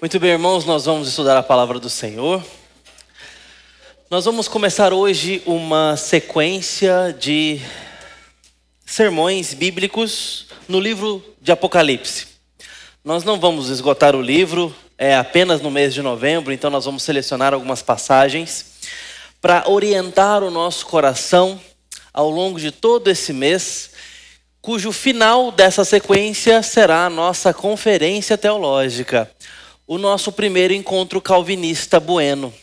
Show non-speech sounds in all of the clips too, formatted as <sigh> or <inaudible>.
Muito bem, irmãos, nós vamos estudar a palavra do Senhor. Nós vamos começar hoje uma sequência de sermões bíblicos no livro de Apocalipse. Nós não vamos esgotar o livro, é apenas no mês de novembro, então nós vamos selecionar algumas passagens para orientar o nosso coração ao longo de todo esse mês, cujo final dessa sequência será a nossa conferência teológica o nosso primeiro encontro calvinista bueno.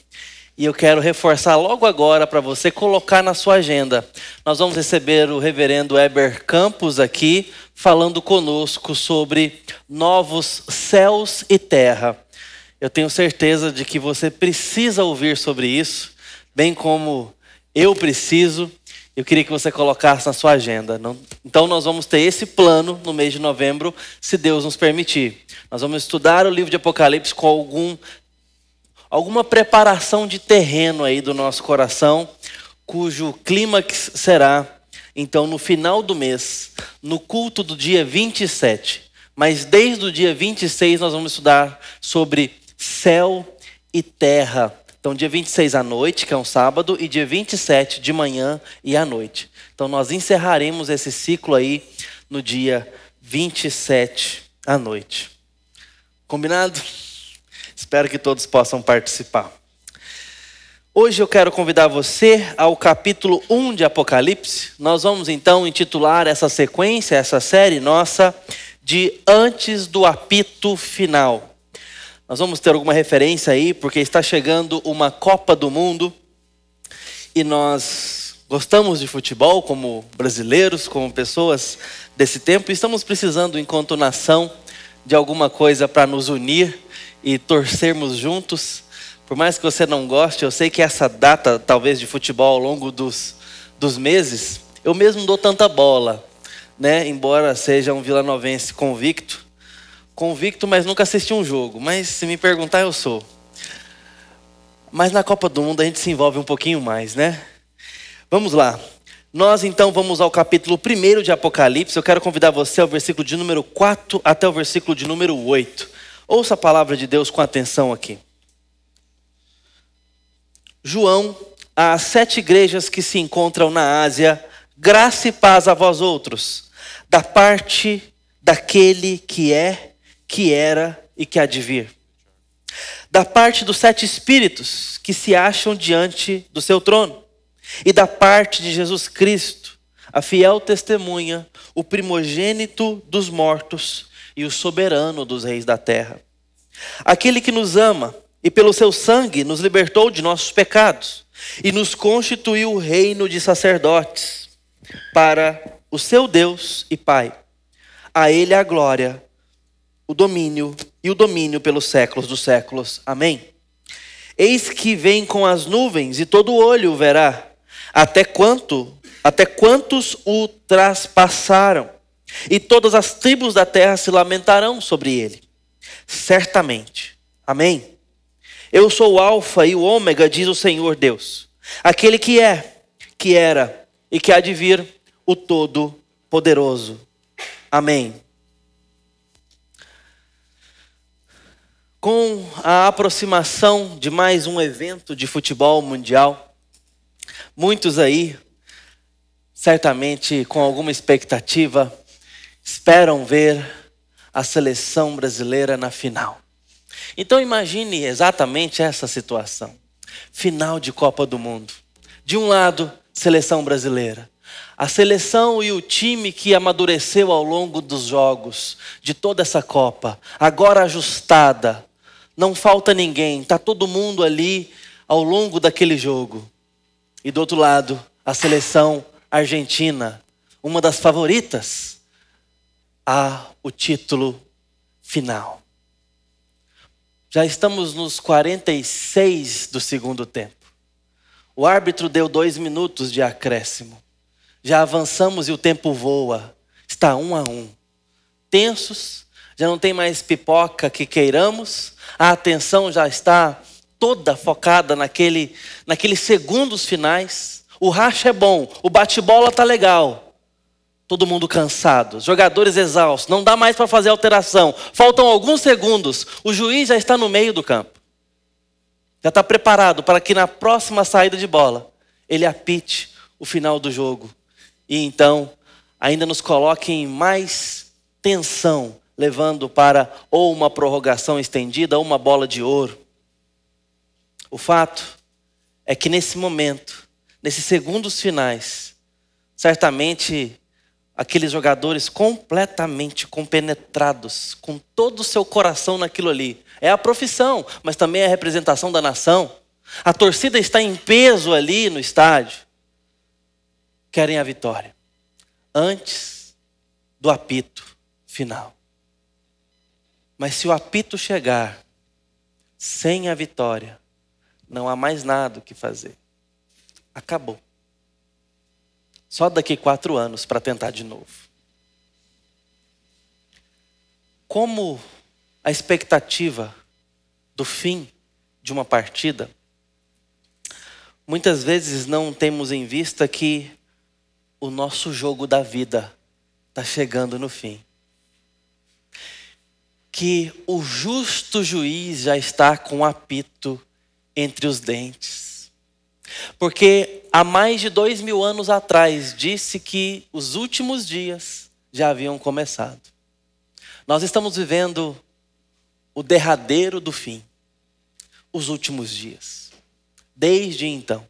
E eu quero reforçar logo agora para você colocar na sua agenda. Nós vamos receber o reverendo Eber Campos aqui, falando conosco sobre novos céus e terra. Eu tenho certeza de que você precisa ouvir sobre isso, bem como eu preciso. Eu queria que você colocasse na sua agenda. Então, nós vamos ter esse plano no mês de novembro, se Deus nos permitir. Nós vamos estudar o livro de Apocalipse com algum, alguma preparação de terreno aí do nosso coração, cujo clímax será, então, no final do mês, no culto do dia 27. Mas desde o dia 26 nós vamos estudar sobre céu e terra. Então, dia 26 à noite, que é um sábado, e dia 27 de manhã e à noite. Então, nós encerraremos esse ciclo aí no dia 27 à noite. Combinado? Espero que todos possam participar. Hoje eu quero convidar você ao capítulo 1 de Apocalipse. Nós vamos então intitular essa sequência, essa série nossa, de Antes do Apito Final. Nós vamos ter alguma referência aí, porque está chegando uma Copa do Mundo e nós gostamos de futebol como brasileiros, como pessoas desse tempo, e estamos precisando, enquanto nação, de alguma coisa para nos unir e torcermos juntos. Por mais que você não goste, eu sei que essa data, talvez, de futebol ao longo dos, dos meses, eu mesmo dou tanta bola, né? Embora seja um vilanovense convicto, convicto, mas nunca assisti um jogo. Mas se me perguntar, eu sou. Mas na Copa do Mundo a gente se envolve um pouquinho mais, né? Vamos lá. Nós então vamos ao capítulo 1 de Apocalipse. Eu quero convidar você ao versículo de número 4 até o versículo de número 8. Ouça a palavra de Deus com atenção aqui. João, às sete igrejas que se encontram na Ásia, graça e paz a vós outros, da parte daquele que é, que era e que há de vir. Da parte dos sete espíritos que se acham diante do seu trono e da parte de Jesus Cristo, a fiel testemunha, o primogênito dos mortos e o soberano dos reis da terra. Aquele que nos ama e pelo seu sangue nos libertou de nossos pecados e nos constituiu reino de sacerdotes para o seu Deus e Pai. A ele a glória, o domínio e o domínio pelos séculos dos séculos. Amém. Eis que vem com as nuvens e todo olho o verá até quanto, até quantos o traspassaram, e todas as tribos da terra se lamentarão sobre ele. Certamente. Amém. Eu sou o alfa e o ômega, diz o Senhor Deus, aquele que é, que era e que há de vir, o todo poderoso. Amém. Com a aproximação de mais um evento de futebol mundial, Muitos aí, certamente com alguma expectativa, esperam ver a seleção brasileira na final. Então imagine exatamente essa situação. Final de Copa do Mundo. De um lado, seleção brasileira. A seleção e o time que amadureceu ao longo dos jogos, de toda essa Copa, agora ajustada, não falta ninguém, está todo mundo ali ao longo daquele jogo. E do outro lado, a seleção argentina, uma das favoritas a o título final. Já estamos nos 46 do segundo tempo. O árbitro deu dois minutos de acréscimo. Já avançamos e o tempo voa. Está um a um. Tensos, já não tem mais pipoca que queiramos. A atenção já está toda focada naquele, naqueles segundos finais. O racha é bom, o bate-bola tá legal. todo mundo cansado, jogadores exaustos, não dá mais para fazer alteração. Faltam alguns segundos, o juiz já está no meio do campo. Já está preparado para que na próxima saída de bola ele apite o final do jogo. E então ainda nos coloque em mais tensão, levando para ou uma prorrogação estendida ou uma bola de ouro. O fato é que nesse momento, nesses segundos finais, certamente aqueles jogadores completamente compenetrados, com todo o seu coração naquilo ali. É a profissão, mas também é a representação da nação. A torcida está em peso ali no estádio. Querem a vitória. Antes do apito final. Mas se o apito chegar sem a vitória, não há mais nada o que fazer. Acabou. Só daqui quatro anos para tentar de novo. Como a expectativa do fim de uma partida, muitas vezes não temos em vista que o nosso jogo da vida está chegando no fim. Que o justo juiz já está com apito entre os dentes porque há mais de dois mil anos atrás disse que os últimos dias já haviam começado. Nós estamos vivendo o derradeiro do fim, os últimos dias. Desde então.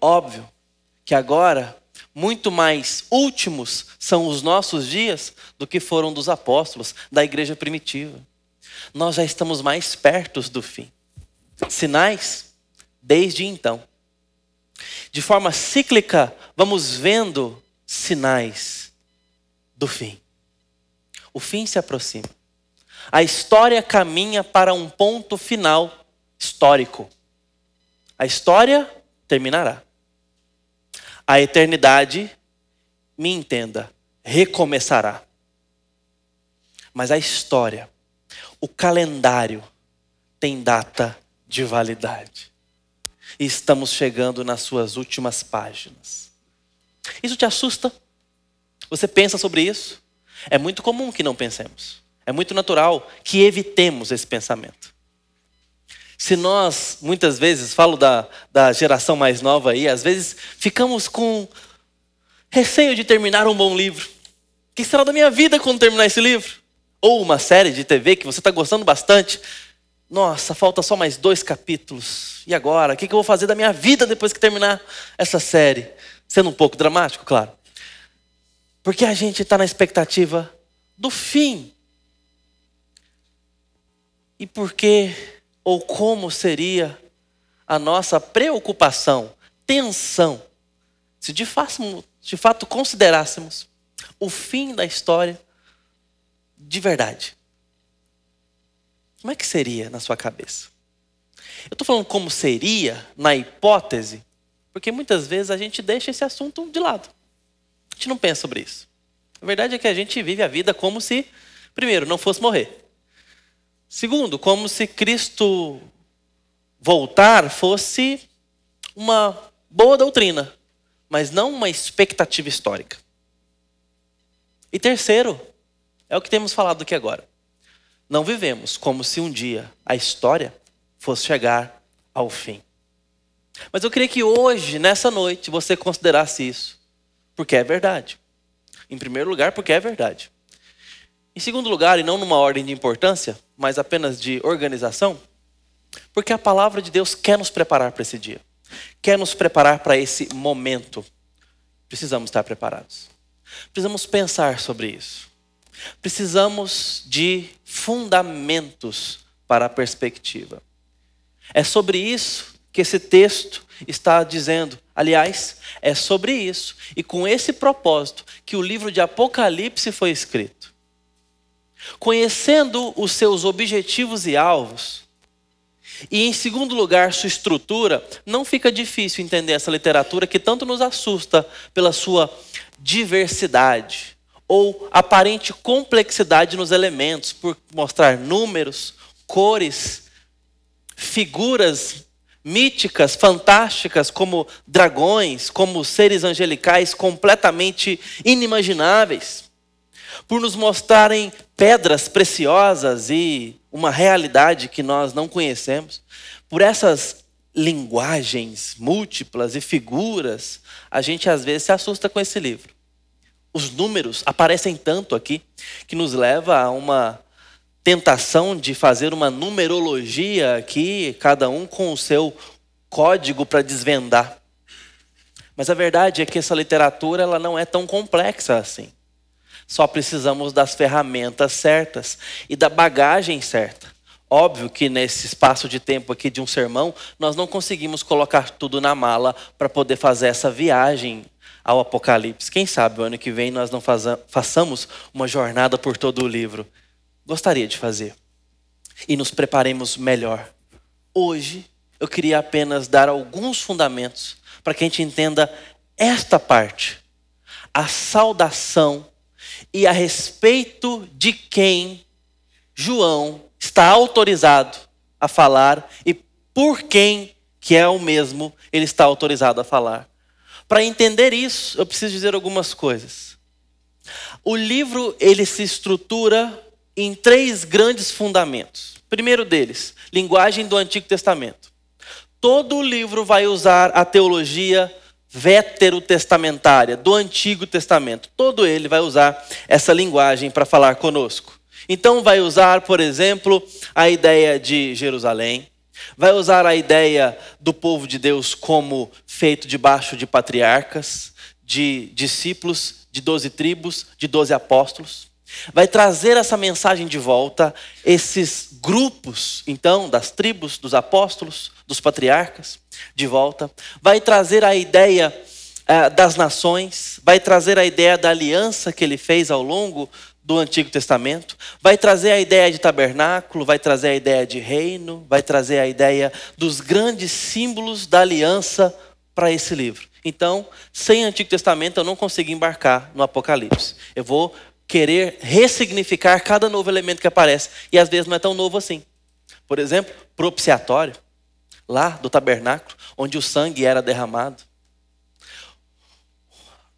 Óbvio que agora, muito mais últimos são os nossos dias do que foram dos apóstolos, da igreja primitiva. Nós já estamos mais perto do fim. Sinais, desde então. De forma cíclica, vamos vendo sinais do fim. O fim se aproxima. A história caminha para um ponto final histórico. A história terminará. A eternidade, me entenda, recomeçará. Mas a história, o calendário, tem data de validade e estamos chegando nas suas últimas páginas. Isso te assusta? Você pensa sobre isso? É muito comum que não pensemos. É muito natural que evitemos esse pensamento. Se nós, muitas vezes, falo da, da geração mais nova aí, às vezes ficamos com receio de terminar um bom livro. O que será da minha vida quando terminar esse livro? Ou uma série de TV que você está gostando bastante. Nossa, falta só mais dois capítulos. E agora? O que eu vou fazer da minha vida depois que terminar essa série? Sendo um pouco dramático, claro. Porque a gente está na expectativa do fim. E por que ou como seria a nossa preocupação, tensão, se de fato, de fato considerássemos o fim da história de verdade? Como é que seria na sua cabeça? Eu estou falando como seria na hipótese, porque muitas vezes a gente deixa esse assunto de lado. A gente não pensa sobre isso. A verdade é que a gente vive a vida como se, primeiro, não fosse morrer. Segundo, como se Cristo voltar fosse uma boa doutrina, mas não uma expectativa histórica. E terceiro, é o que temos falado aqui agora não vivemos como se um dia a história fosse chegar ao fim. Mas eu queria que hoje, nessa noite, você considerasse isso, porque é verdade. Em primeiro lugar, porque é verdade. Em segundo lugar, e não numa ordem de importância, mas apenas de organização, porque a palavra de Deus quer nos preparar para esse dia, quer nos preparar para esse momento. Precisamos estar preparados. Precisamos pensar sobre isso. Precisamos de fundamentos para a perspectiva. É sobre isso que esse texto está dizendo. Aliás, é sobre isso e com esse propósito que o livro de Apocalipse foi escrito. Conhecendo os seus objetivos e alvos, e em segundo lugar, sua estrutura, não fica difícil entender essa literatura que tanto nos assusta pela sua diversidade ou aparente complexidade nos elementos, por mostrar números, cores, figuras míticas, fantásticas, como dragões, como seres angelicais completamente inimagináveis, por nos mostrarem pedras preciosas e uma realidade que nós não conhecemos, por essas linguagens múltiplas e figuras, a gente às vezes se assusta com esse livro. Os números aparecem tanto aqui que nos leva a uma tentação de fazer uma numerologia aqui, cada um com o seu código para desvendar. Mas a verdade é que essa literatura ela não é tão complexa assim. Só precisamos das ferramentas certas e da bagagem certa. Óbvio que nesse espaço de tempo aqui de um sermão, nós não conseguimos colocar tudo na mala para poder fazer essa viagem ao Apocalipse. Quem sabe o ano que vem nós não façamos uma jornada por todo o livro gostaria de fazer. E nos preparemos melhor. Hoje, eu queria apenas dar alguns fundamentos para que a gente entenda esta parte. A saudação e a respeito de quem João está autorizado a falar e por quem que é o mesmo ele está autorizado a falar. Para entender isso, eu preciso dizer algumas coisas. O livro ele se estrutura em três grandes fundamentos. Primeiro deles, linguagem do Antigo Testamento. Todo o livro vai usar a teologia veterotestamentária do Antigo Testamento. Todo ele vai usar essa linguagem para falar conosco. Então vai usar, por exemplo, a ideia de Jerusalém, vai usar a ideia do povo de Deus como feito debaixo de patriarcas, de discípulos, de doze tribos, de doze apóstolos. Vai trazer essa mensagem de volta, esses grupos, então, das tribos, dos apóstolos, dos patriarcas, de volta, vai trazer a ideia uh, das nações, vai trazer a ideia da aliança que ele fez ao longo do Antigo Testamento, vai trazer a ideia de tabernáculo, vai trazer a ideia de reino, vai trazer a ideia dos grandes símbolos da aliança para esse livro. Então, sem Antigo Testamento, eu não consigo embarcar no Apocalipse. Eu vou querer ressignificar cada novo elemento que aparece. E às vezes não é tão novo assim. Por exemplo, propiciatório, lá do tabernáculo, onde o sangue era derramado.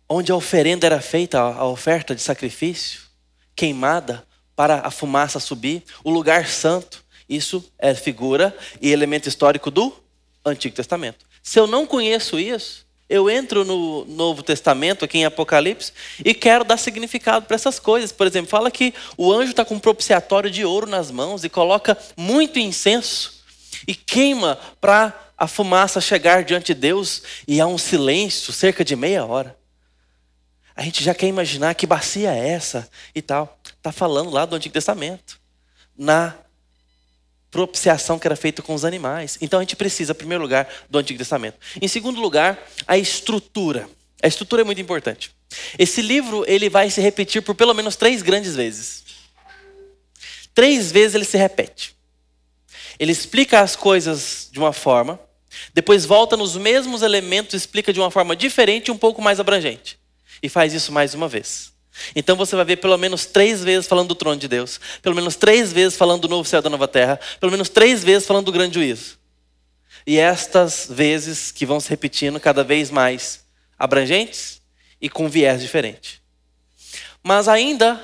Onde a oferenda era feita, a oferta de sacrifício, queimada para a fumaça subir. O lugar santo, isso é figura e elemento histórico do Antigo Testamento. Se eu não conheço isso, eu entro no Novo Testamento, aqui em Apocalipse, e quero dar significado para essas coisas. Por exemplo, fala que o anjo está com um propiciatório de ouro nas mãos e coloca muito incenso e queima para a fumaça chegar diante de Deus e há um silêncio, cerca de meia hora. A gente já quer imaginar que bacia é essa e tal. Está falando lá do Antigo Testamento. Na propiciação que era feita com os animais. Então a gente precisa, em primeiro lugar, do Antigo Testamento. Em segundo lugar, a estrutura. A estrutura é muito importante. Esse livro ele vai se repetir por pelo menos três grandes vezes. Três vezes ele se repete. Ele explica as coisas de uma forma, depois volta nos mesmos elementos, explica de uma forma diferente e um pouco mais abrangente. E faz isso mais uma vez. Então você vai ver pelo menos três vezes falando do trono de Deus, pelo menos três vezes falando do novo céu e da nova terra, pelo menos três vezes falando do grande juízo. E estas vezes que vão se repetindo cada vez mais abrangentes e com viés diferente. Mas ainda,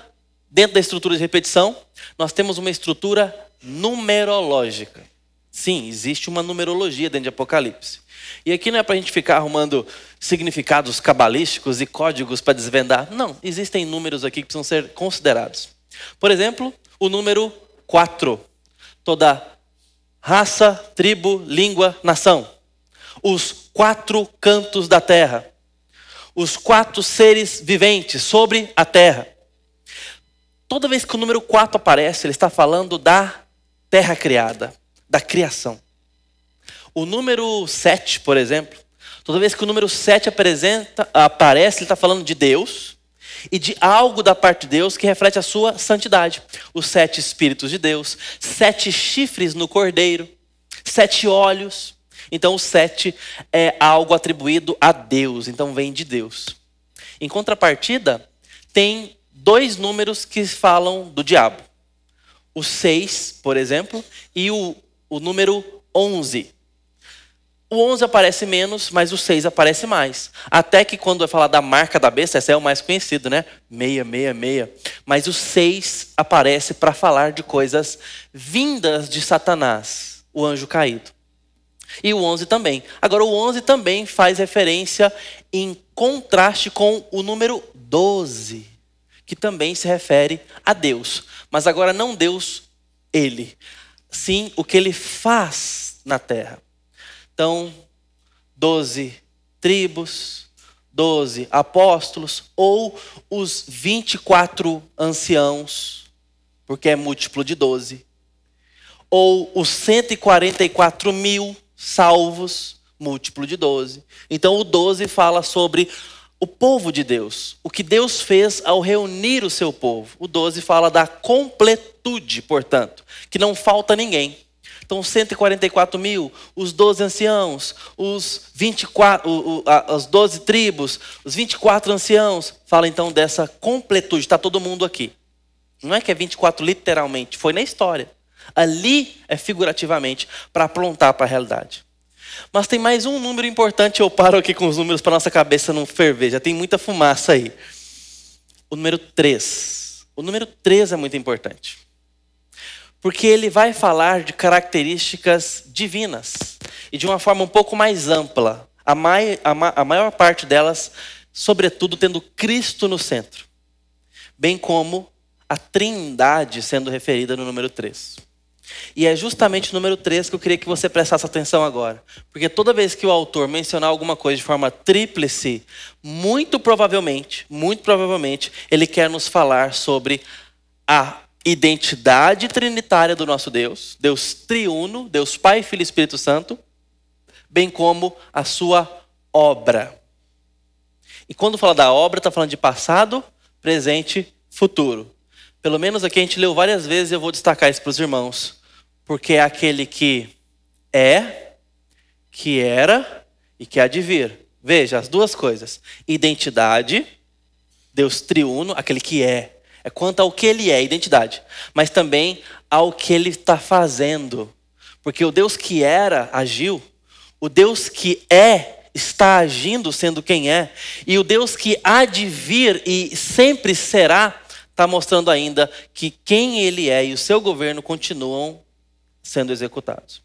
dentro da estrutura de repetição, nós temos uma estrutura numerológica. Sim, existe uma numerologia dentro de Apocalipse. E aqui não é para a gente ficar arrumando significados cabalísticos e códigos para desvendar. Não, existem números aqui que precisam ser considerados. Por exemplo, o número 4. Toda raça, tribo, língua, nação. Os quatro cantos da terra. Os quatro seres viventes sobre a terra. Toda vez que o número 4 aparece, ele está falando da terra criada, da criação. O número 7, por exemplo, toda vez que o número 7 apresenta, aparece, ele está falando de Deus e de algo da parte de Deus que reflete a sua santidade. Os sete Espíritos de Deus, sete chifres no cordeiro, sete olhos. Então, o sete é algo atribuído a Deus, então vem de Deus. Em contrapartida, tem dois números que falam do diabo: o seis, por exemplo, e o, o número onze. O 11 aparece menos, mas o 6 aparece mais. Até que quando vai falar da marca da besta, esse é o mais conhecido, né? 666. Mas o 6 aparece para falar de coisas vindas de Satanás, o anjo caído. E o 11 também. Agora, o 11 também faz referência em contraste com o número 12, que também se refere a Deus. Mas agora não Deus, ele. Sim, o que ele faz na terra. Então, doze tribos, doze apóstolos, ou os 24 anciãos, porque é múltiplo de doze, ou os 144 mil salvos, múltiplo de doze. Então, o doze fala sobre o povo de Deus, o que Deus fez ao reunir o seu povo. O 12 fala da completude, portanto, que não falta ninguém. Então, 144 mil, os 12 anciãos, os 24, o, o, a, as 12 tribos, os 24 anciãos. Fala então dessa completude, está todo mundo aqui. Não é que é 24 literalmente, foi na história. Ali é figurativamente para apontar para a realidade. Mas tem mais um número importante, eu paro aqui com os números para nossa cabeça não ferver, já tem muita fumaça aí. O número 3. O número 3 é muito importante porque ele vai falar de características divinas e de uma forma um pouco mais ampla, a, mai, a, a maior parte delas, sobretudo, tendo Cristo no centro, bem como a Trindade sendo referida no número 3. E é justamente o número 3 que eu queria que você prestasse atenção agora. Porque toda vez que o autor mencionar alguma coisa de forma tríplice, muito provavelmente, muito provavelmente, ele quer nos falar sobre a identidade trinitária do nosso Deus, Deus triuno, Deus Pai, Filho e Espírito Santo, bem como a sua obra. E quando fala da obra, está falando de passado, presente, futuro. Pelo menos aqui a gente leu várias vezes e eu vou destacar isso para os irmãos. Porque é aquele que é, que era e que há de vir. Veja, as duas coisas. Identidade, Deus triuno, aquele que é, é quanto ao que ele é, identidade, mas também ao que ele está fazendo. Porque o Deus que era agiu, o Deus que é está agindo sendo quem é, e o Deus que há de vir e sempre será, está mostrando ainda que quem ele é e o seu governo continuam sendo executados.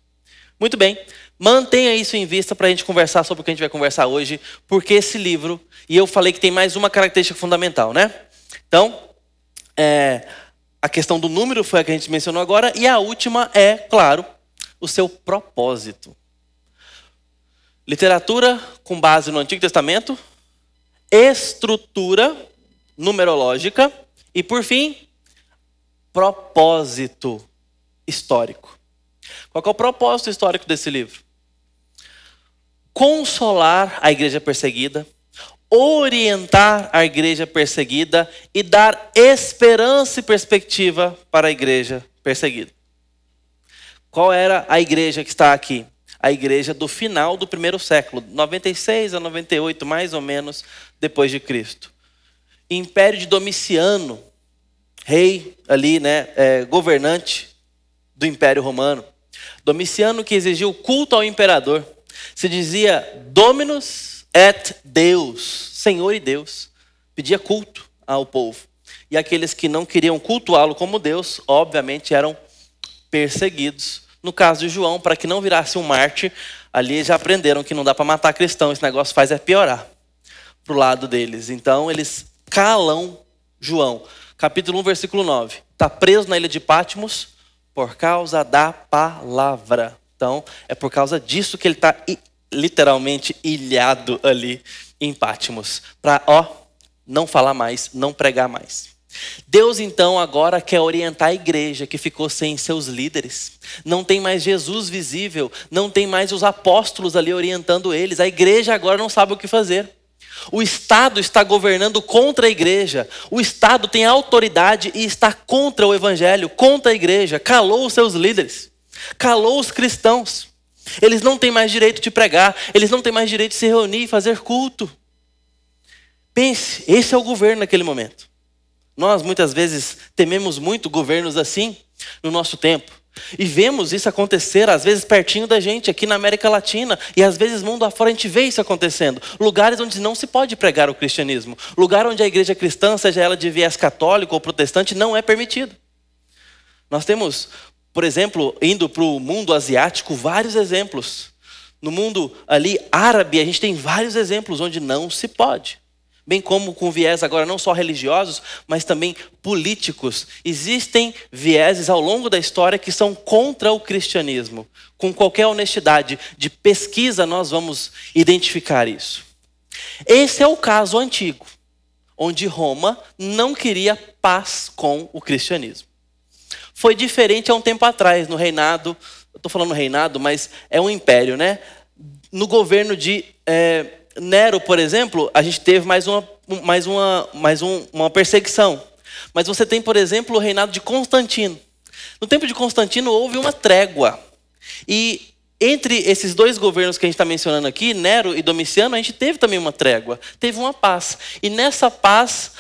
Muito bem, mantenha isso em vista para a gente conversar sobre o que a gente vai conversar hoje, porque esse livro, e eu falei que tem mais uma característica fundamental, né? Então, é, a questão do número foi a que a gente mencionou agora, e a última é, claro, o seu propósito. Literatura com base no Antigo Testamento, estrutura numerológica e, por fim, propósito histórico. Qual é o propósito histórico desse livro? Consolar a igreja perseguida, orientar a igreja perseguida e dar esperança e perspectiva para a igreja perseguida. Qual era a igreja que está aqui? A igreja do final do primeiro século, 96 a 98, mais ou menos, depois de Cristo. Império de Domiciano, rei ali, né, é, governante do Império Romano. Domiciano que exigiu culto ao imperador. Se dizia Dominus et Deus, Senhor e Deus, pedia culto ao povo. E aqueles que não queriam cultuá-lo como Deus, obviamente eram perseguidos. No caso de João, para que não virasse um mártir, ali já aprenderam que não dá para matar cristão, esse negócio faz é piorar para o lado deles. Então eles calam João. Capítulo 1, versículo 9. Está preso na ilha de Patmos por causa da palavra. Então, é por causa disso que ele está literalmente ilhado ali em Pátimos, para ó, não falar mais, não pregar mais. Deus então agora quer orientar a igreja que ficou sem seus líderes. Não tem mais Jesus visível, não tem mais os apóstolos ali orientando eles. A igreja agora não sabe o que fazer. O Estado está governando contra a igreja. O Estado tem autoridade e está contra o evangelho, contra a igreja. Calou os seus líderes, calou os cristãos. Eles não têm mais direito de pregar, eles não têm mais direito de se reunir e fazer culto. Pense, esse é o governo naquele momento. Nós muitas vezes tememos muito governos assim no nosso tempo. E vemos isso acontecer, às vezes, pertinho da gente, aqui na América Latina, e às vezes, mundo afora, a gente vê isso acontecendo. Lugares onde não se pode pregar o cristianismo. Lugar onde a igreja cristã, seja ela de viés católico ou protestante, não é permitido. Nós temos, por exemplo, indo para o mundo asiático, vários exemplos. No mundo ali árabe, a gente tem vários exemplos onde não se pode bem como com viés agora não só religiosos, mas também políticos. Existem vieses ao longo da história que são contra o cristianismo. Com qualquer honestidade de pesquisa, nós vamos identificar isso. Esse é o caso antigo, onde Roma não queria paz com o cristianismo. Foi diferente há um tempo atrás, no reinado, estou falando reinado, mas é um império, né? No governo de. É, Nero, por exemplo, a gente teve mais uma, mais uma, mais um, uma perseguição. Mas você tem, por exemplo, o reinado de Constantino. No tempo de Constantino houve uma trégua. E entre esses dois governos que a gente está mencionando aqui, Nero e Domiciano, a gente teve também uma trégua, teve uma paz. E nessa paz,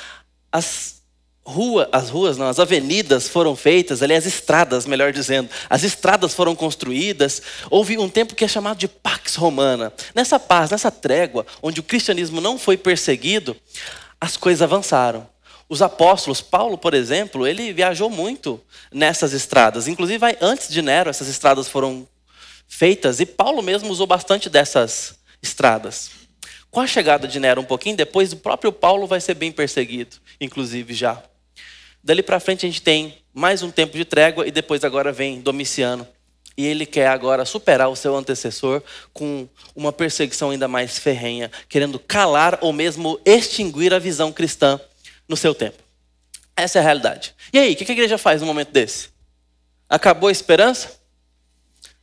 as rua, as ruas, não, as avenidas foram feitas, aliás, as estradas, melhor dizendo, as estradas foram construídas. Houve um tempo que é chamado de Pax Romana. Nessa paz, nessa trégua, onde o cristianismo não foi perseguido, as coisas avançaram. Os apóstolos, Paulo, por exemplo, ele viajou muito nessas estradas. Inclusive, antes de Nero, essas estradas foram feitas e Paulo mesmo usou bastante dessas estradas. Com a chegada de Nero um pouquinho depois, o próprio Paulo vai ser bem perseguido, inclusive já. Dali para frente a gente tem mais um tempo de trégua e depois agora vem Domiciano. E ele quer agora superar o seu antecessor com uma perseguição ainda mais ferrenha, querendo calar ou mesmo extinguir a visão cristã no seu tempo. Essa é a realidade. E aí, o que a igreja faz no momento desse? Acabou a esperança?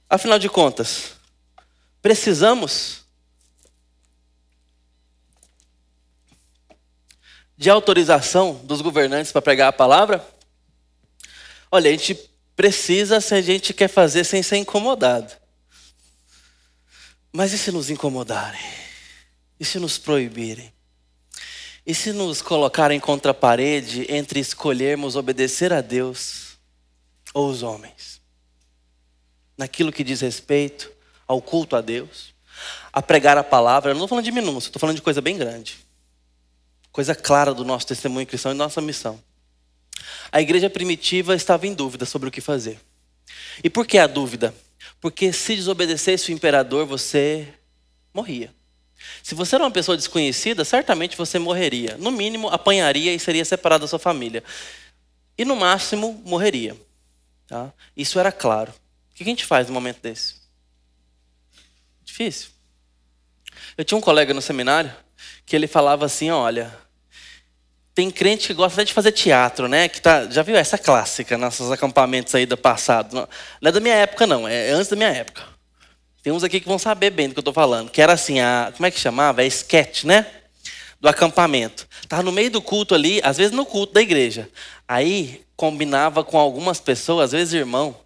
Afinal de contas, precisamos de autorização dos governantes para pregar a palavra? Olha, a gente precisa se a gente quer fazer sem ser incomodado. Mas e se nos incomodarem? E se nos proibirem? E se nos colocarem contra a parede entre escolhermos obedecer a Deus ou os homens? Naquilo que diz respeito ao culto a Deus, a pregar a palavra, eu não estou falando de minúcia, estou falando de coisa bem grande coisa clara do nosso testemunho cristão e nossa missão. A igreja primitiva estava em dúvida sobre o que fazer. E por que a dúvida? Porque se desobedecesse o imperador, você morria. Se você era uma pessoa desconhecida, certamente você morreria. No mínimo, apanharia e seria separado da sua família. E no máximo, morreria. Tá? Isso era claro. O que a gente faz no momento desse? Difícil. Eu tinha um colega no seminário que ele falava assim: olha, tem crente que gosta de fazer teatro, né? Que tá, já viu essa clássica nossos acampamentos aí do passado? Não é da minha época, não, é antes da minha época. Tem uns aqui que vão saber bem do que eu estou falando. Que era assim, a, como é que chamava? É sketch, né? Do acampamento. Tava no meio do culto ali, às vezes no culto da igreja. Aí combinava com algumas pessoas, às vezes irmão,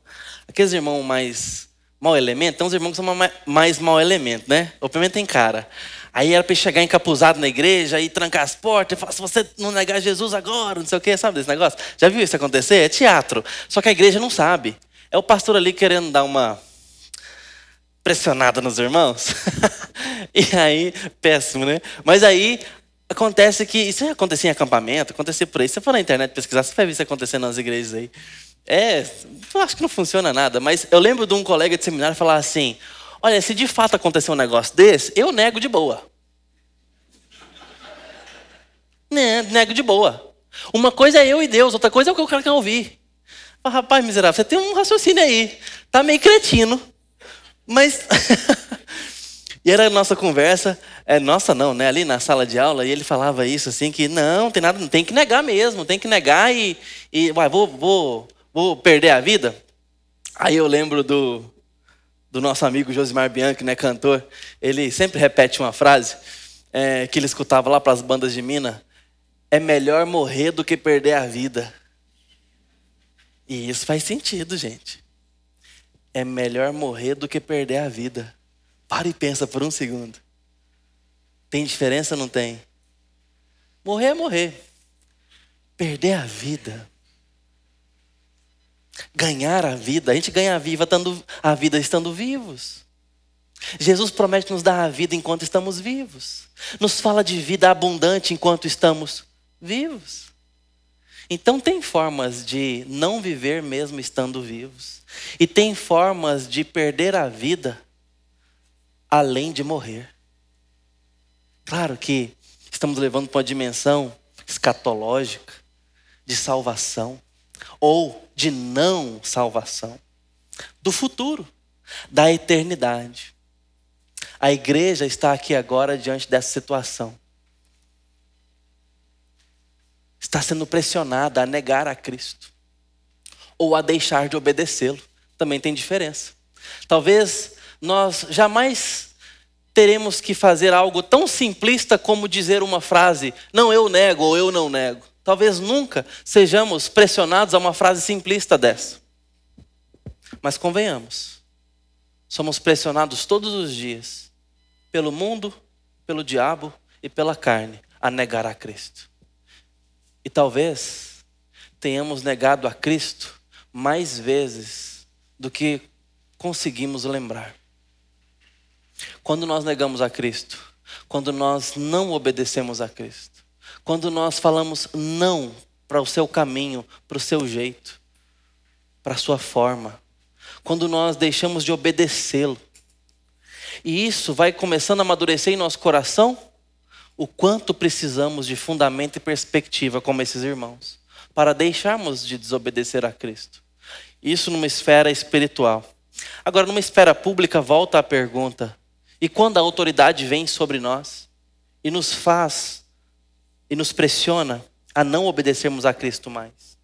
aqueles irmãos mais mau elemento, tem uns irmãos que são mais, mau elemento, né? O primeiro tem cara. Aí era para chegar encapuzado na igreja e trancar as portas e falar: se você não negar Jesus agora, não sei o quê, sabe desse negócio? Já viu isso acontecer? É teatro. Só que a igreja não sabe. É o pastor ali querendo dar uma pressionada nos irmãos. <laughs> e aí, péssimo, né? Mas aí acontece que isso acontecia em acampamento, acontecia por aí. Se você for na internet pesquisar, você vai ver isso acontecendo nas igrejas aí. É, eu acho que não funciona nada, mas eu lembro de um colega de seminário falar assim: Olha, se de fato acontecer um negócio desse, eu nego de boa. Né, nego de boa. Uma coisa é eu e Deus, outra coisa é o que o cara quer ouvir. Fala, rapaz, miserável, você tem um raciocínio aí. Tá meio cretino. Mas. <laughs> e era a nossa conversa, é, nossa não, né? Ali na sala de aula, e ele falava isso assim, que não, tem nada, tem que negar mesmo, tem que negar e. e uai, vou, vou, vou perder a vida. Aí eu lembro do, do nosso amigo Josimar Bianchi, né, cantor, ele sempre repete uma frase é, que ele escutava lá para as bandas de Minas: é melhor morrer do que perder a vida. E isso faz sentido, gente. É melhor morrer do que perder a vida. Para e pensa por um segundo. Tem diferença ou não tem? Morrer é morrer. Perder a vida. Ganhar a vida. A gente ganha a vida estando, a vida estando vivos. Jesus promete nos dar a vida enquanto estamos vivos. Nos fala de vida abundante enquanto estamos vivos. Então tem formas de não viver mesmo estando vivos. E tem formas de perder a vida além de morrer. Claro que estamos levando para uma dimensão escatológica de salvação ou de não salvação do futuro, da eternidade. A igreja está aqui agora diante dessa situação. Está sendo pressionada a negar a Cristo ou a deixar de obedecê-lo. Também tem diferença. Talvez nós jamais teremos que fazer algo tão simplista como dizer uma frase: não, eu nego ou eu não nego. Talvez nunca sejamos pressionados a uma frase simplista dessa. Mas convenhamos, somos pressionados todos os dias pelo mundo, pelo diabo e pela carne a negar a Cristo. E talvez tenhamos negado a Cristo mais vezes do que conseguimos lembrar. Quando nós negamos a Cristo, quando nós não obedecemos a Cristo, quando nós falamos não para o seu caminho, para o seu jeito, para a sua forma, quando nós deixamos de obedecê-lo, e isso vai começando a amadurecer em nosso coração, o quanto precisamos de fundamento e perspectiva como esses irmãos, para deixarmos de desobedecer a Cristo. Isso numa esfera espiritual. Agora, numa esfera pública, volta a pergunta: e quando a autoridade vem sobre nós e nos faz e nos pressiona a não obedecermos a Cristo mais?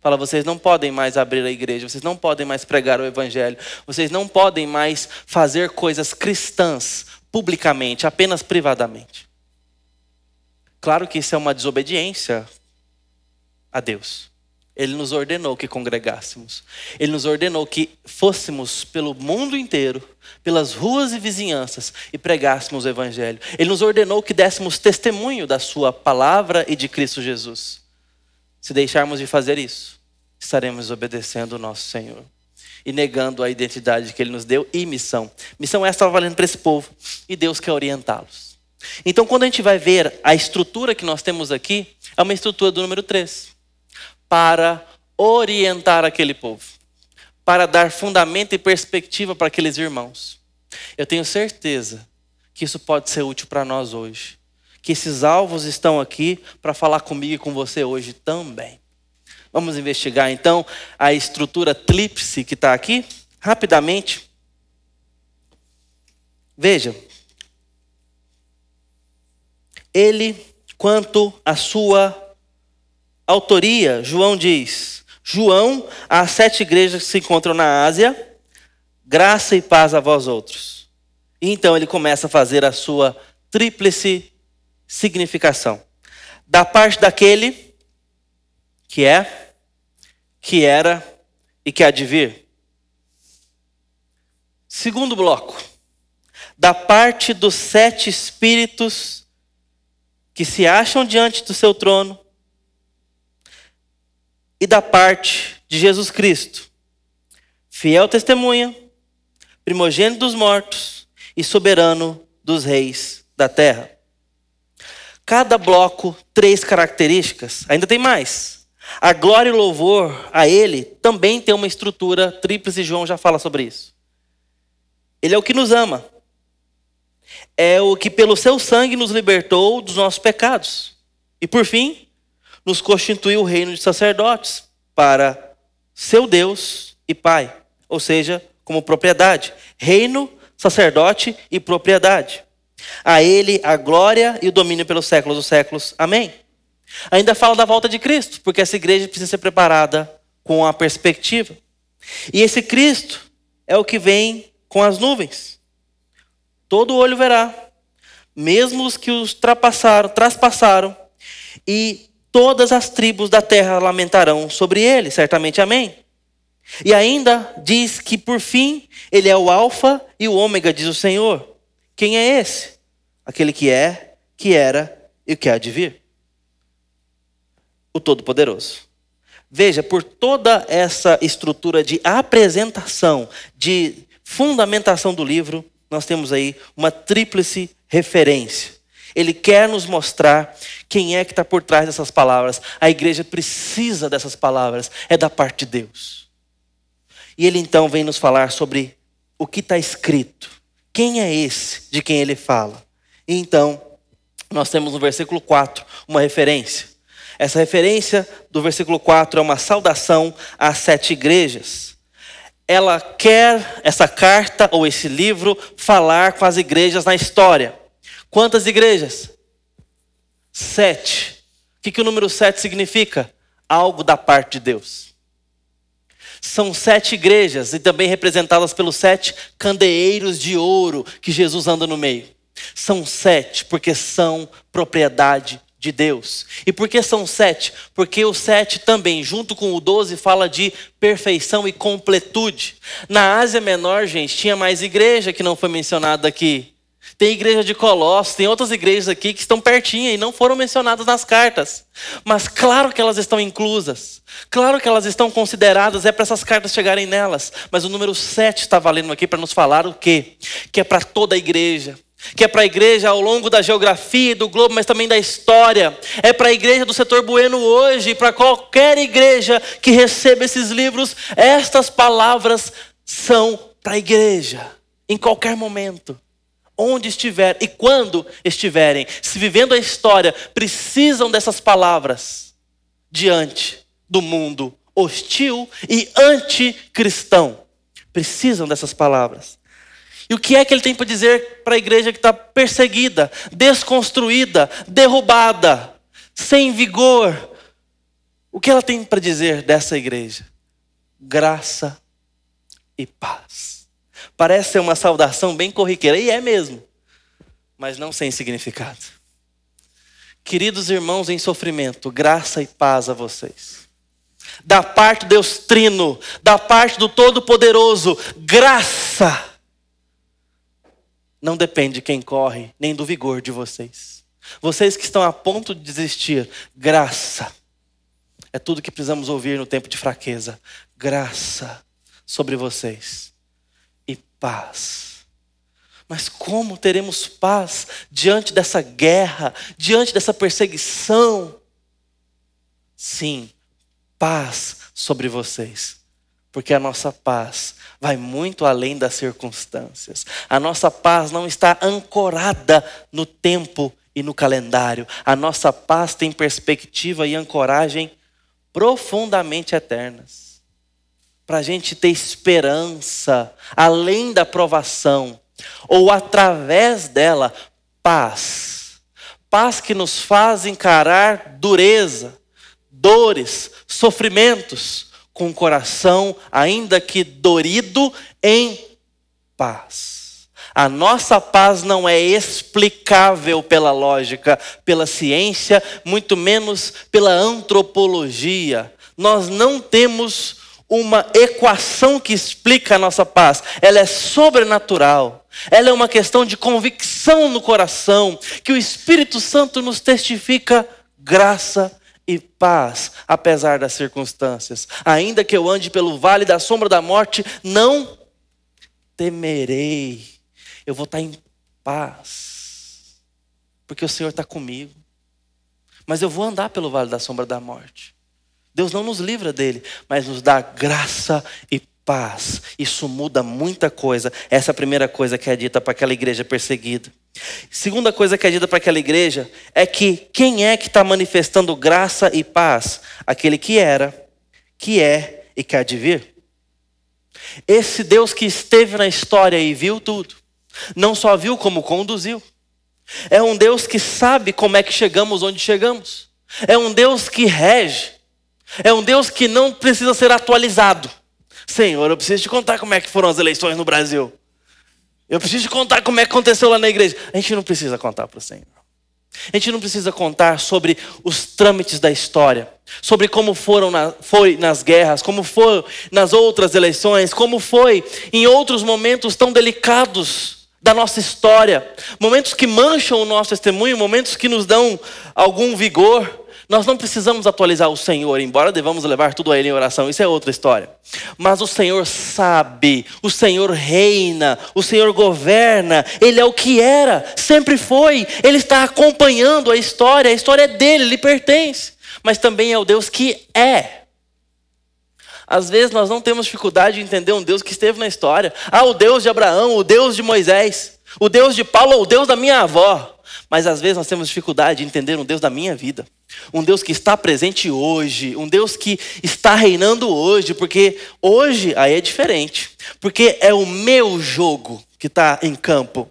Fala, vocês não podem mais abrir a igreja, vocês não podem mais pregar o evangelho, vocês não podem mais fazer coisas cristãs publicamente, apenas privadamente. Claro que isso é uma desobediência a Deus. Ele nos ordenou que congregássemos. Ele nos ordenou que fôssemos pelo mundo inteiro, pelas ruas e vizinhanças e pregássemos o Evangelho. Ele nos ordenou que dessemos testemunho da Sua palavra e de Cristo Jesus. Se deixarmos de fazer isso, estaremos obedecendo o nosso Senhor e negando a identidade que Ele nos deu e missão. Missão essa estava valendo para esse povo e Deus quer orientá-los. Então, quando a gente vai ver a estrutura que nós temos aqui, é uma estrutura do número 3 para orientar aquele povo, para dar fundamento e perspectiva para aqueles irmãos. Eu tenho certeza que isso pode ser útil para nós hoje. Que esses alvos estão aqui para falar comigo e com você hoje também. Vamos investigar então a estrutura tríplice que está aqui, rapidamente. Veja, ele, quanto à sua autoria, João diz: João, às sete igrejas que se encontram na Ásia, graça e paz a vós outros. E então ele começa a fazer a sua tríplice significação. Da parte daquele que é, que era e que há de vir. Segundo bloco. Da parte dos sete espíritos que se acham diante do seu trono e da parte de Jesus Cristo, fiel testemunha, primogênito dos mortos e soberano dos reis da terra. Cada bloco, três características, ainda tem mais. A glória e louvor a Ele também tem uma estrutura tríplice, João já fala sobre isso. Ele é o que nos ama. É o que pelo seu sangue nos libertou dos nossos pecados. E por fim, nos constituiu o reino de sacerdotes para seu Deus e Pai, ou seja, como propriedade. Reino, sacerdote e propriedade. A ele a glória e o domínio pelos séculos dos séculos. Amém. Ainda fala da volta de Cristo, porque essa igreja precisa ser preparada com a perspectiva. E esse Cristo é o que vem com as nuvens. Todo olho verá, mesmo os que os trapassaram, traspassaram, e todas as tribos da terra lamentarão sobre ele, certamente amém. E ainda diz que por fim ele é o alfa e o ômega, diz o Senhor. Quem é esse? Aquele que é, que era e que há de vir. O Todo-Poderoso. Veja, por toda essa estrutura de apresentação, de fundamentação do livro, nós temos aí uma tríplice referência. Ele quer nos mostrar quem é que está por trás dessas palavras. A igreja precisa dessas palavras, é da parte de Deus. E ele então vem nos falar sobre o que está escrito. Quem é esse de quem ele fala? E então, nós temos no versículo 4 uma referência. Essa referência do versículo 4 é uma saudação às sete igrejas. Ela quer, essa carta ou esse livro, falar com as igrejas na história. Quantas igrejas? Sete. O que, que o número sete significa? Algo da parte de Deus. São sete igrejas e também representadas pelos sete candeeiros de ouro que Jesus anda no meio. São sete porque são propriedade de Deus. E por que são sete? Porque o sete também, junto com o doze, fala de perfeição e completude. Na Ásia Menor, gente, tinha mais igreja que não foi mencionada aqui. Tem igreja de Colossos, tem outras igrejas aqui que estão pertinho e não foram mencionadas nas cartas. Mas claro que elas estão inclusas. Claro que elas estão consideradas, é para essas cartas chegarem nelas. Mas o número 7 está valendo aqui para nos falar o quê? Que é para toda a igreja. Que é para a igreja ao longo da geografia e do globo, mas também da história. É para a igreja do setor bueno hoje, para qualquer igreja que receba esses livros. Estas palavras são para a igreja, em qualquer momento onde estiver e quando estiverem, se vivendo a história, precisam dessas palavras diante do mundo hostil e anticristão. Precisam dessas palavras. E o que é que ele tem para dizer para a igreja que está perseguida, desconstruída, derrubada, sem vigor? O que ela tem para dizer dessa igreja? Graça e paz. Parece ser uma saudação bem corriqueira, e é mesmo, mas não sem significado. Queridos irmãos em sofrimento, graça e paz a vocês. Da parte do Deus Trino, da parte do Todo-Poderoso, graça. Não depende de quem corre, nem do vigor de vocês. Vocês que estão a ponto de desistir, graça. É tudo que precisamos ouvir no tempo de fraqueza. Graça sobre vocês paz. Mas como teremos paz diante dessa guerra, diante dessa perseguição? Sim, paz sobre vocês, porque a nossa paz vai muito além das circunstâncias. A nossa paz não está ancorada no tempo e no calendário. A nossa paz tem perspectiva e ancoragem profundamente eternas para a gente ter esperança, além da provação, ou através dela, paz. Paz que nos faz encarar dureza, dores, sofrimentos, com o coração, ainda que dorido, em paz. A nossa paz não é explicável pela lógica, pela ciência, muito menos pela antropologia. Nós não temos uma equação que explica a nossa paz. Ela é sobrenatural. Ela é uma questão de convicção no coração, que o Espírito Santo nos testifica graça e paz, apesar das circunstâncias. Ainda que eu ande pelo vale da sombra da morte, não temerei. Eu vou estar em paz, porque o Senhor está comigo. Mas eu vou andar pelo vale da sombra da morte. Deus não nos livra dele, mas nos dá graça e paz. Isso muda muita coisa. Essa é a primeira coisa que é dita para aquela igreja perseguida. Segunda coisa que é dita para aquela igreja é que quem é que está manifestando graça e paz? Aquele que era, que é e que há de vir. Esse Deus que esteve na história e viu tudo, não só viu como conduziu. É um Deus que sabe como é que chegamos onde chegamos. É um Deus que rege. É um Deus que não precisa ser atualizado. Senhor, eu preciso te contar como é que foram as eleições no Brasil. Eu preciso te contar como é que aconteceu lá na igreja. A gente não precisa contar para o Senhor. A gente não precisa contar sobre os trâmites da história, sobre como foram na, foi nas guerras, como foi nas outras eleições, como foi em outros momentos tão delicados da nossa história, momentos que mancham o nosso testemunho, momentos que nos dão algum vigor, Nós não precisamos atualizar o Senhor, embora devamos levar tudo a Ele em oração, isso é outra história. Mas o Senhor sabe, o Senhor reina, o Senhor governa, Ele é o que era, sempre foi, Ele está acompanhando a história, a história é dele, lhe pertence, mas também é o Deus que é. Às vezes nós não temos dificuldade de entender um Deus que esteve na história. Ah, o Deus de Abraão, o Deus de Moisés, o Deus de Paulo, o Deus da minha avó. Mas às vezes nós temos dificuldade de entender um Deus da minha vida. Um Deus que está presente hoje, um Deus que está reinando hoje, porque hoje aí é diferente. Porque é o meu jogo que está em campo.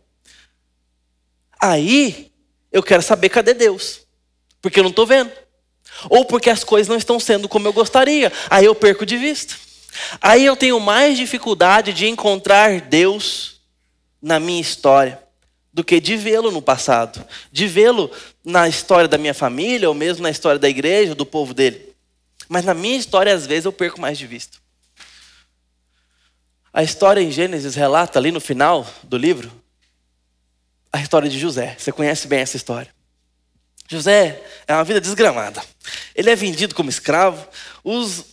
Aí eu quero saber cadê Deus. Porque eu não estou vendo. Ou porque as coisas não estão sendo como eu gostaria. Aí eu perco de vista. Aí eu tenho mais dificuldade de encontrar Deus na minha história do que de vê-lo no passado, de vê-lo na história da minha família ou mesmo na história da igreja, do povo dele. Mas na minha história, às vezes, eu perco mais de vista. A história em Gênesis relata ali no final do livro a história de José. Você conhece bem essa história. José é uma vida desgramada. Ele é vendido como escravo, os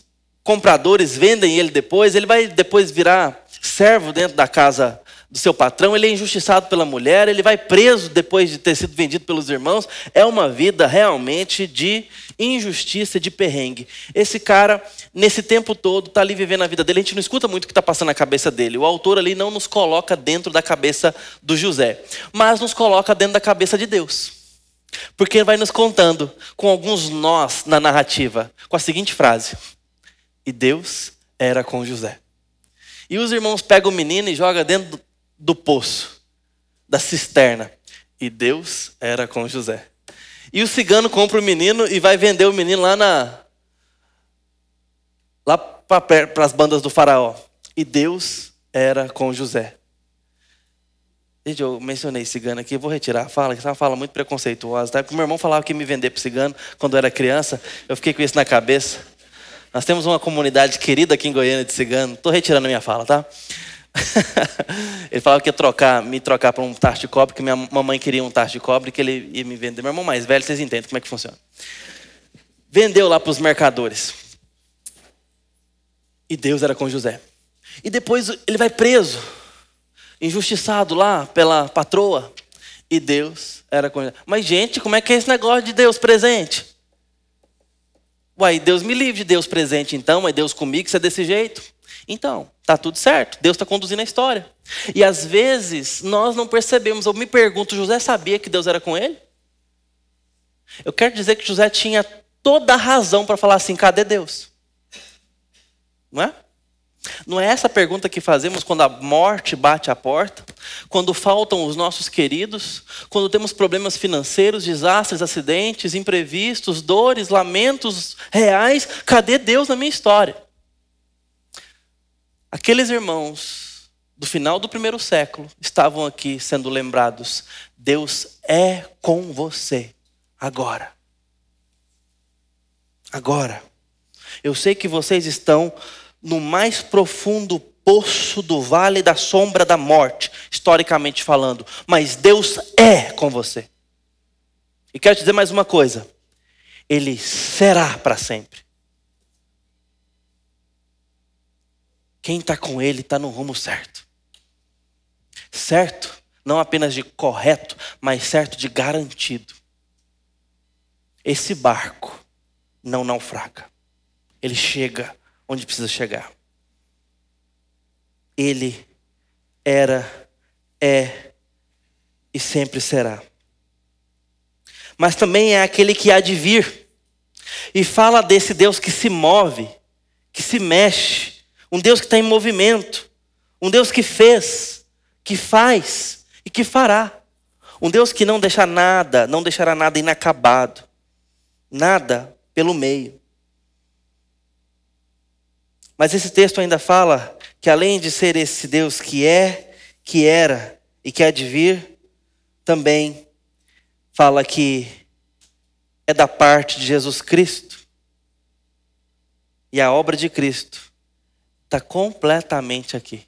compradores vendem ele depois, ele vai depois virar servo dentro da casa do seu patrão, ele é injustiçado pela mulher, ele vai preso depois de ter sido vendido pelos irmãos. É uma vida realmente de injustiça, de perrengue. Esse cara, nesse tempo todo, está ali vivendo a vida dele. A gente não escuta muito o que está passando na cabeça dele. O autor ali não nos coloca dentro da cabeça do José, mas nos coloca dentro da cabeça de Deus. Porque ele vai nos contando com alguns nós na narrativa, com a seguinte frase: E Deus era com José. E os irmãos pegam o menino e jogam dentro do poço, da cisterna. E Deus era com José. E o cigano compra o menino e vai vender o menino lá na lá para as bandas do faraó. E Deus era com José. Gente, eu mencionei cigano aqui, vou retirar a fala, que é uma fala muito preconceituosa. Tá? Meu irmão falava que me vender para cigano quando eu era criança, eu fiquei com isso na cabeça. Nós temos uma comunidade querida aqui em Goiânia de cigano. Estou retirando a minha fala, tá? <laughs> ele falava que ia trocar, me trocar para um tacho de cobre, que minha mamãe queria um tacho de cobre, que ele ia me vender. Meu irmão mais velho, vocês entendem como é que funciona. Vendeu lá para os mercadores. E Deus era com José. E depois ele vai preso, injustiçado lá pela patroa. E Deus era com José. Mas, gente, como é que é esse negócio de Deus presente? Uai, Deus me livre de Deus presente então, mas Deus comigo, isso é desse jeito. Então, tá tudo certo. Deus está conduzindo a história. E às vezes nós não percebemos. Eu me pergunto, José sabia que Deus era com ele? Eu quero dizer que José tinha toda a razão para falar assim: cadê Deus? Não é? Não é essa pergunta que fazemos quando a morte bate à porta, quando faltam os nossos queridos, quando temos problemas financeiros, desastres, acidentes, imprevistos, dores, lamentos reais. Cadê Deus na minha história? Aqueles irmãos do final do primeiro século estavam aqui sendo lembrados. Deus é com você agora. Agora. Eu sei que vocês estão no mais profundo poço do vale da sombra da morte, historicamente falando, mas Deus é com você. E quero te dizer mais uma coisa: Ele será para sempre. Quem está com Ele está no rumo certo. Certo, não apenas de correto, mas certo de garantido. Esse barco não naufraga. Ele chega onde precisa chegar. Ele era, é e sempre será. Mas também é aquele que há de vir. E fala desse Deus que se move, que se mexe, um Deus que está em movimento. Um Deus que fez, que faz e que fará. Um Deus que não deixa nada, não deixará nada inacabado. Nada pelo meio. Mas esse texto ainda fala que além de ser esse Deus que é, que era e que há de vir, também fala que é da parte de Jesus Cristo. E a obra de Cristo está completamente aqui.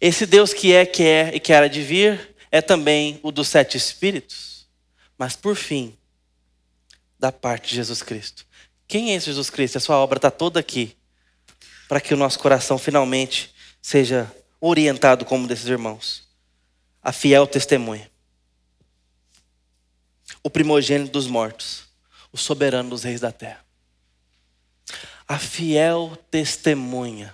Esse Deus que é, que é e que era de vir é também o dos sete espíritos. Mas por fim, da parte de Jesus Cristo. Quem é esse Jesus Cristo? A sua obra está toda aqui para que o nosso coração finalmente seja orientado como desses irmãos. A fiel testemunha. O primogênito dos mortos, o soberano dos reis da terra. A fiel testemunha.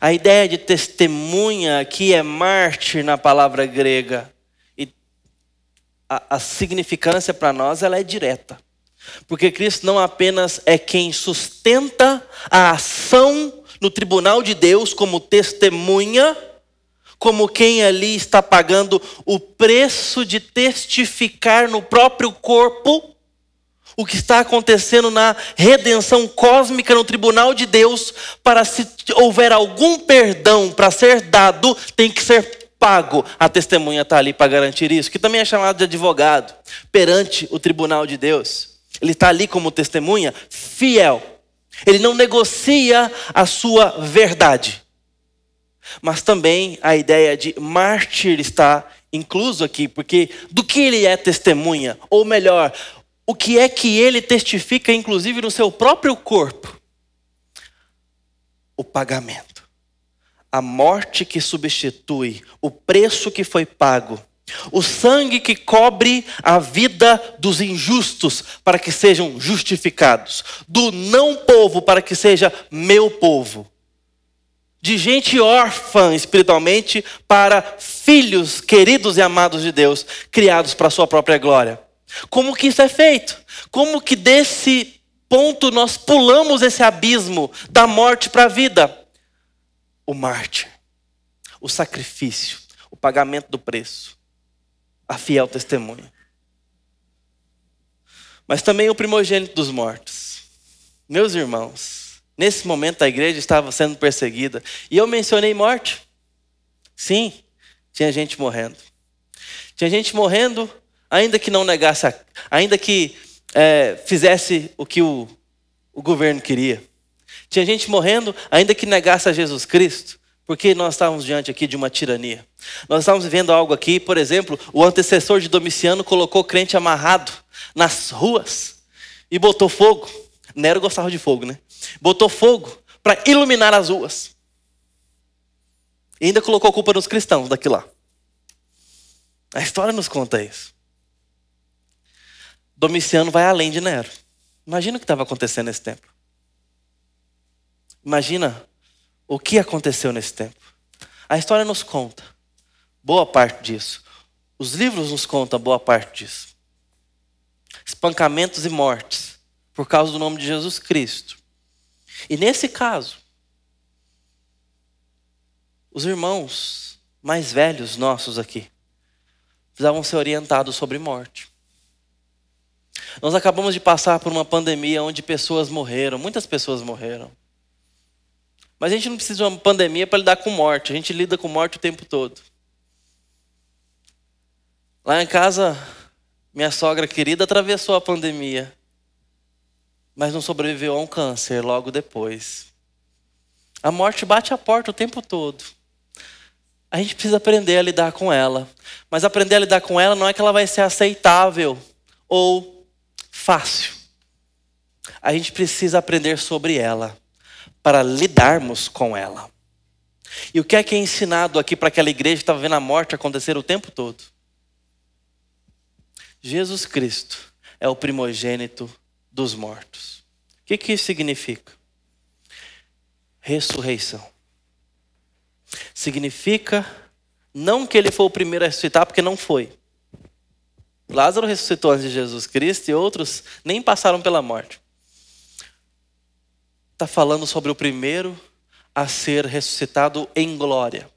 A ideia de testemunha aqui é mártir na palavra grega. E a, a significância para nós ela é direta. Porque Cristo não apenas é quem sustenta a ação no tribunal de Deus como testemunha, como quem ali está pagando o preço de testificar no próprio corpo o que está acontecendo na redenção cósmica no tribunal de Deus, para se houver algum perdão para ser dado, tem que ser pago. A testemunha está ali para garantir isso, que também é chamado de advogado perante o tribunal de Deus. Ele está ali como testemunha fiel. Ele não negocia a sua verdade. Mas também a ideia de mártir está incluso aqui, porque do que ele é testemunha, ou melhor, o que é que ele testifica, inclusive no seu próprio corpo? O pagamento. A morte que substitui, o preço que foi pago o sangue que cobre a vida dos injustos para que sejam justificados, do não povo para que seja meu povo, de gente órfã espiritualmente para filhos queridos e amados de Deus, criados para a sua própria glória. Como que isso é feito? Como que desse ponto nós pulamos esse abismo da morte para a vida? O mártir, o sacrifício, o pagamento do preço a fiel testemunha. Mas também o primogênito dos mortos. Meus irmãos, nesse momento a igreja estava sendo perseguida. E eu mencionei morte. Sim, tinha gente morrendo. Tinha gente morrendo, ainda que não negasse, a, ainda que é, fizesse o que o, o governo queria. Tinha gente morrendo, ainda que negasse a Jesus Cristo. Porque nós estávamos diante aqui de uma tirania. Nós estávamos vivendo algo aqui, por exemplo, o antecessor de Domiciano colocou crente amarrado nas ruas e botou fogo. Nero gostava de fogo, né? Botou fogo para iluminar as ruas. E ainda colocou culpa nos cristãos daqui lá. A história nos conta isso. Domiciano vai além de Nero. Imagina o que estava acontecendo nesse tempo. Imagina o que aconteceu nesse tempo. A história nos conta boa parte disso. Os livros nos contam boa parte disso. Espancamentos e mortes por causa do nome de Jesus Cristo. E nesse caso, os irmãos mais velhos nossos aqui precisavam ser orientados sobre morte. Nós acabamos de passar por uma pandemia onde pessoas morreram, muitas pessoas morreram. Mas a gente não precisa de uma pandemia para lidar com morte. A gente lida com morte o tempo todo. Lá em casa, minha sogra querida atravessou a pandemia, mas não sobreviveu a um câncer logo depois. A morte bate a porta o tempo todo. A gente precisa aprender a lidar com ela. Mas aprender a lidar com ela não é que ela vai ser aceitável ou fácil. A gente precisa aprender sobre ela para lidarmos com ela. E o que é que é ensinado aqui para aquela igreja que estava vendo a morte acontecer o tempo todo? Jesus Cristo é o primogênito dos mortos. O que, que isso significa? Ressurreição. Significa não que ele foi o primeiro a ressuscitar, porque não foi. Lázaro ressuscitou antes de Jesus Cristo e outros nem passaram pela morte está falando sobre o primeiro a ser ressuscitado em glória.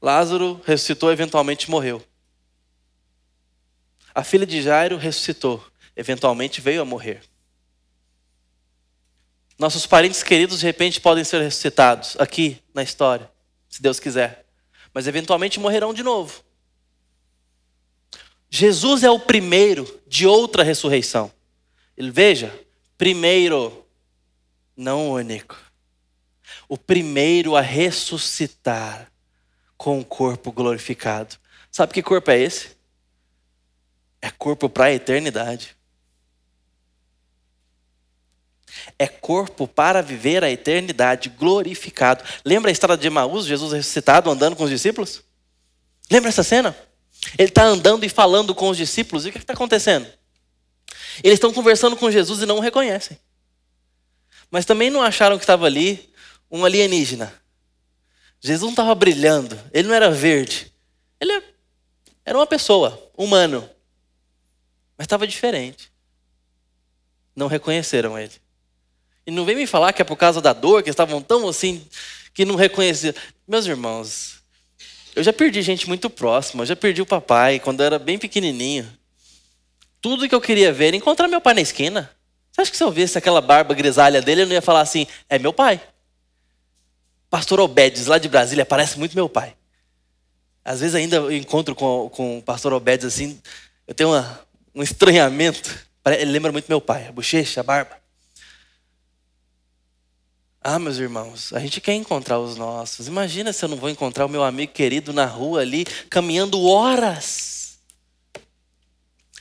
Lázaro ressuscitou, eventualmente morreu. A filha de Jairo ressuscitou, eventualmente veio a morrer. Nossos parentes queridos de repente podem ser ressuscitados aqui na história, se Deus quiser, mas eventualmente morrerão de novo. Jesus é o primeiro de outra ressurreição. Ele veja, primeiro, não único, o primeiro a ressuscitar com o corpo glorificado. Sabe que corpo é esse? É corpo para a eternidade. É corpo para viver a eternidade glorificado. Lembra a história de Emaús, Jesus ressuscitado andando com os discípulos? Lembra essa cena? Ele está andando e falando com os discípulos, e o que está acontecendo? Eles estão conversando com Jesus e não o reconhecem. Mas também não acharam que estava ali um alienígena. Jesus não estava brilhando, ele não era verde. Ele era uma pessoa, humano. Mas estava diferente. Não reconheceram ele. E não vem me falar que é por causa da dor, que estavam tão assim, que não reconheciam. Meus irmãos, eu já perdi gente muito próxima. Eu já perdi o papai quando eu era bem pequenininho. Tudo que eu queria ver era encontrar meu pai na esquina. Você acha que se eu visse aquela barba grisalha dele, eu não ia falar assim, é meu pai? Pastor Obedes, lá de Brasília, parece muito meu pai. Às vezes ainda eu encontro com, com o pastor Obedes assim, eu tenho uma, um estranhamento. Ele lembra muito meu pai, a bochecha, a barba. Ah, meus irmãos, a gente quer encontrar os nossos. Imagina se eu não vou encontrar o meu amigo querido na rua ali, caminhando horas.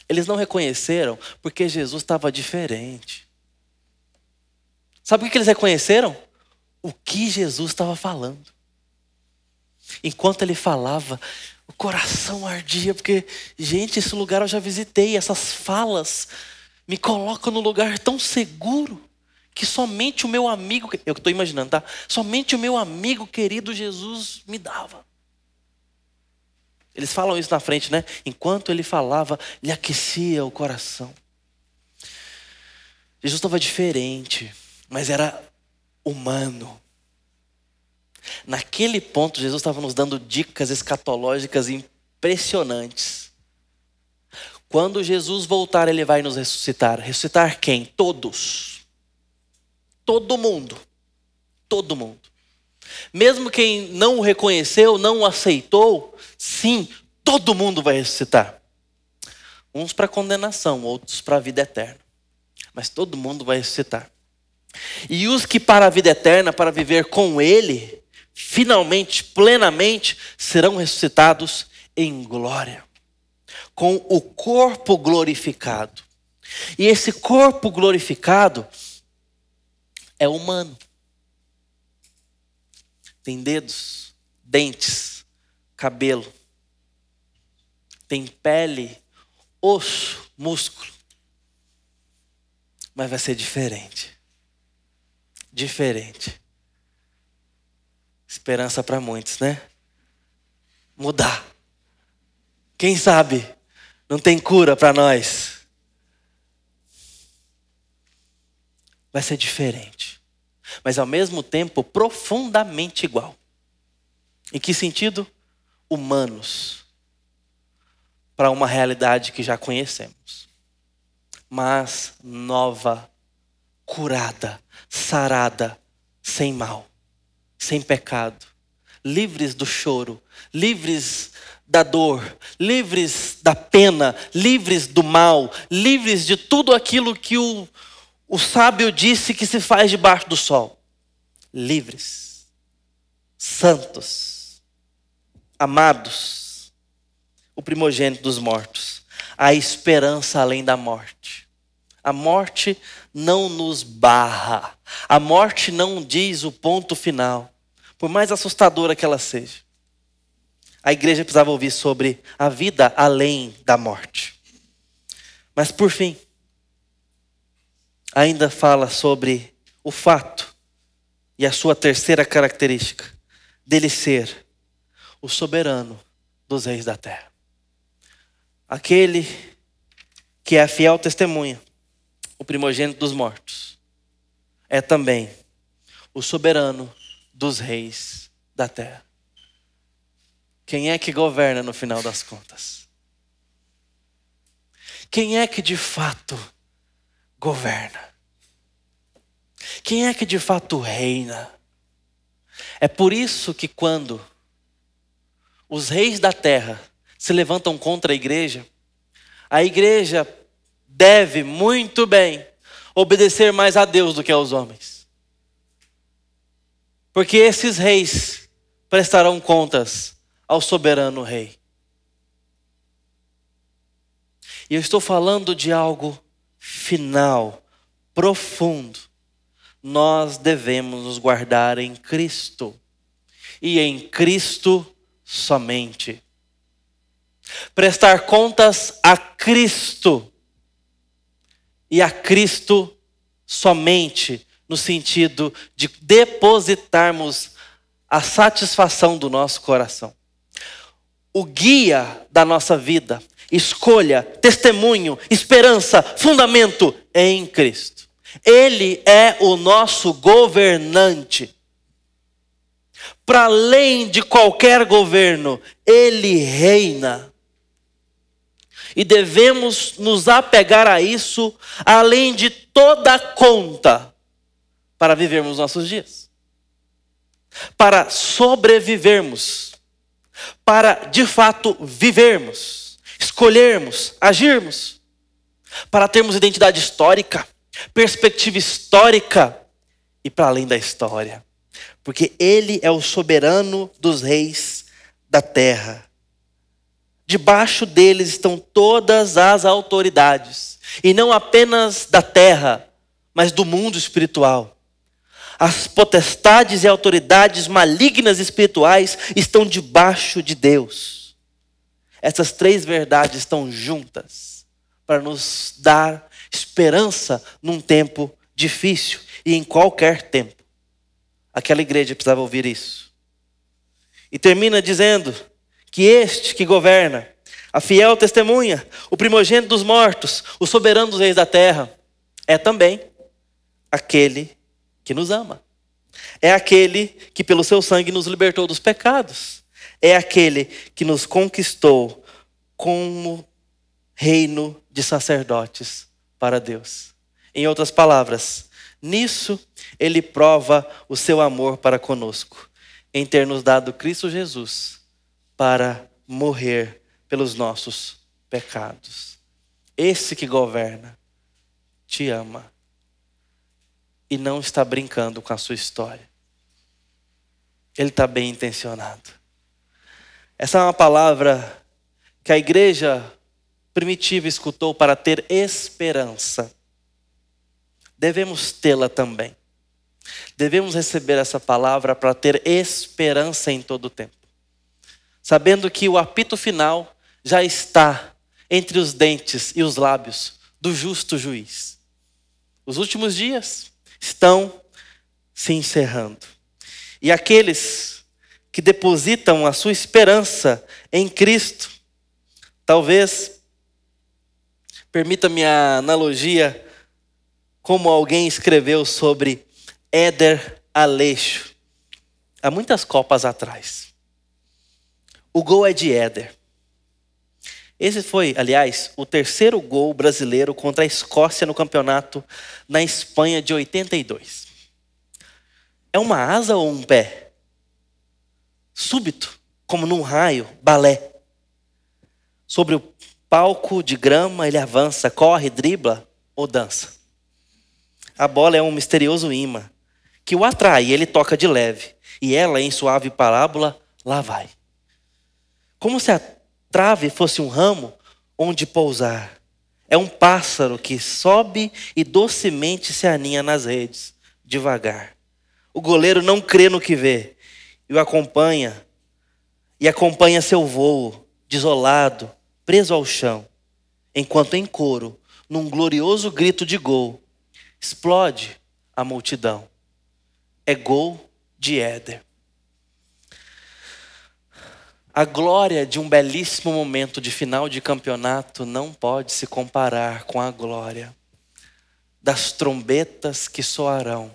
Eles não reconheceram porque Jesus estava diferente. Sabe o que eles reconheceram? O que Jesus estava falando. Enquanto ele falava, o coração ardia, porque, gente, esse lugar eu já visitei, essas falas me colocam no lugar tão seguro que somente o meu amigo, eu estou imaginando, tá? Somente o meu amigo querido Jesus me dava. Eles falam isso na frente, né? Enquanto ele falava, lhe aquecia o coração. Jesus estava diferente, mas era humano. Naquele ponto, Jesus estava nos dando dicas escatológicas impressionantes. Quando Jesus voltar, ele vai nos ressuscitar. Ressuscitar quem? Todos. Todo mundo. Todo mundo. Mesmo quem não o reconheceu, não o aceitou, sim, todo mundo vai ressuscitar. Uns para condenação, outros para a vida eterna. Mas todo mundo vai ressuscitar. E os que para a vida eterna, para viver com Ele, finalmente, plenamente, serão ressuscitados em glória, com o corpo glorificado. E esse corpo glorificado é humano. Tem dedos, dentes, cabelo. Tem pele, osso, músculo. Mas vai ser diferente. Diferente. Esperança para muitos, né? Mudar. Quem sabe não tem cura para nós. Vai ser diferente, mas ao mesmo tempo profundamente igual. Em que sentido? Humanos, para uma realidade que já conhecemos, mas nova, curada, sarada, sem mal, sem pecado, livres do choro, livres da dor, livres da pena, livres do mal, livres de tudo aquilo que o o sábio disse que se faz debaixo do sol: livres, santos, amados, o primogênito dos mortos, a esperança além da morte. A morte não nos barra, a morte não diz o ponto final, por mais assustadora que ela seja. A igreja precisava ouvir sobre a vida além da morte. Mas por fim, ainda fala sobre o fato e a sua terceira característica dele ser o soberano dos reis da terra. Aquele que é a fiel testemunha, o primogênito dos mortos, é também o soberano dos reis da terra. Quem é que governa no final das contas? Quem é que de fato governa? Quem é que de fato reina? É por isso que quando os reis da terra se levantam contra a igreja, a igreja deve muito bem obedecer mais a Deus do que aos homens. Porque esses reis prestarão contas ao soberano rei. E eu estou falando de algo final, profundo. Nós devemos nos guardar em Cristo. E em Cristo somente. Prestar contas a Cristo. E a Cristo somente, no sentido de depositarmos a satisfação do nosso coração. O guia da nossa vida, escolha, testemunho, esperança, fundamento em Cristo. Ele é o nosso governante. Para além de qualquer governo, ele reina. E devemos nos apegar a isso, além de toda conta, para vivermos nossos dias. Para sobrevivermos. Para, de fato, vivermos, escolhermos, agirmos. Para termos identidade histórica, perspectiva histórica e para além da história. Porque Ele é o soberano dos reis da terra. Debaixo deles estão todas as autoridades, e não apenas da terra, mas do mundo espiritual. As potestades e autoridades malignas espirituais estão debaixo de Deus. Essas três verdades estão juntas para nos dar esperança num tempo difícil e em qualquer tempo. Aquela igreja precisava ouvir isso. E termina dizendo: que este que governa, a fiel testemunha, o primogênito dos mortos, o soberano dos reis da terra, é também aquele que nos ama. É aquele que pelo seu sangue nos libertou dos pecados. É aquele que nos conquistou como reino de sacerdotes para Deus. Em outras palavras, nisso ele prova o seu amor para conosco, em ter nos dado Cristo Jesus para morrer pelos nossos pecados. Esse que governa te ama e não está brincando com a sua história. Ele está bem intencionado. Essa é uma palavra que a igreja primitiva escutou para ter esperança. Devemos tê-la também. Devemos receber essa palavra para ter esperança em todo o tempo sabendo que o apito final já está entre os dentes e os lábios do justo juiz. Os últimos dias estão se encerrando. E aqueles que depositam a sua esperança em Cristo, talvez, permita-me a analogia, como alguém escreveu sobre Éder Aleixo, há muitas copas atrás. O gol é de Éder. Esse foi, aliás, o terceiro gol brasileiro contra a Escócia no campeonato na Espanha de 82. É uma asa ou um pé? Súbito, como num raio, balé. Sobre o palco de grama, ele avança, corre, dribla ou dança. A bola é um misterioso imã que o atrai, ele toca de leve, e ela, em suave parábola, lá vai. Como se a trave fosse um ramo onde pousar. É um pássaro que sobe e docemente se aninha nas redes, devagar. O goleiro não crê no que vê e o acompanha, e acompanha seu voo, desolado, preso ao chão, enquanto em coro, num glorioso grito de gol, explode a multidão. É gol de Éder. A glória de um belíssimo momento de final de campeonato não pode se comparar com a glória das trombetas que soarão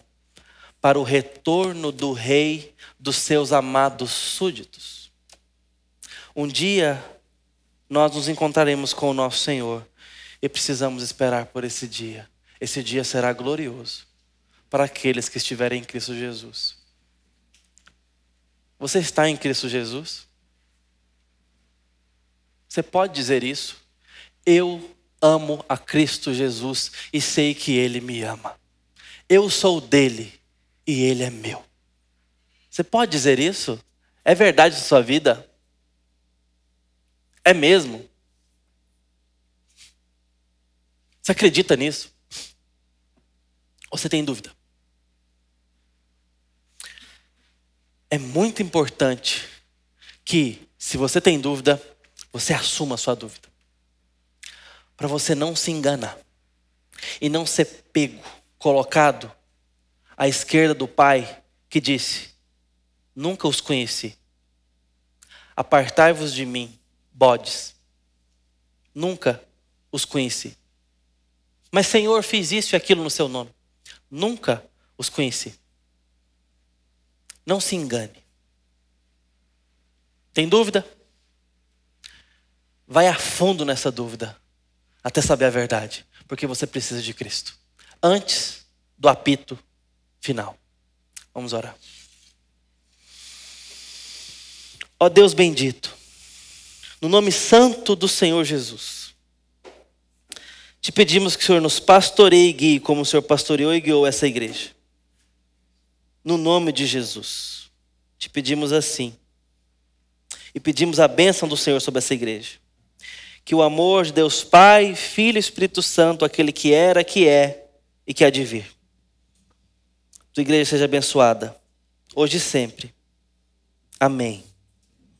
para o retorno do Rei dos seus amados súditos. Um dia nós nos encontraremos com o nosso Senhor e precisamos esperar por esse dia. Esse dia será glorioso para aqueles que estiverem em Cristo Jesus. Você está em Cristo Jesus? Você pode dizer isso? Eu amo a Cristo Jesus e sei que Ele me ama. Eu sou dele e Ele é meu. Você pode dizer isso? É verdade na sua vida? É mesmo? Você acredita nisso? Ou você tem dúvida? É muito importante que, se você tem dúvida, você assuma a sua dúvida. Para você não se enganar e não ser pego, colocado à esquerda do Pai que disse: Nunca os conheci. Apartai-vos de mim, bodes. Nunca os conheci. Mas, Senhor, fiz isso e aquilo no seu nome. Nunca os conheci. Não se engane. Tem dúvida? Vai a fundo nessa dúvida, até saber a verdade, porque você precisa de Cristo. Antes do apito final. Vamos orar. Ó Deus bendito, no nome santo do Senhor Jesus, te pedimos que o Senhor nos pastoreie e guie como o Senhor pastoreou e guiou essa igreja. No nome de Jesus, te pedimos assim. E pedimos a bênção do Senhor sobre essa igreja. Que o amor de Deus Pai, Filho e Espírito Santo, aquele que era, que é e que há de vir. Tua igreja seja abençoada, hoje e sempre. Amém.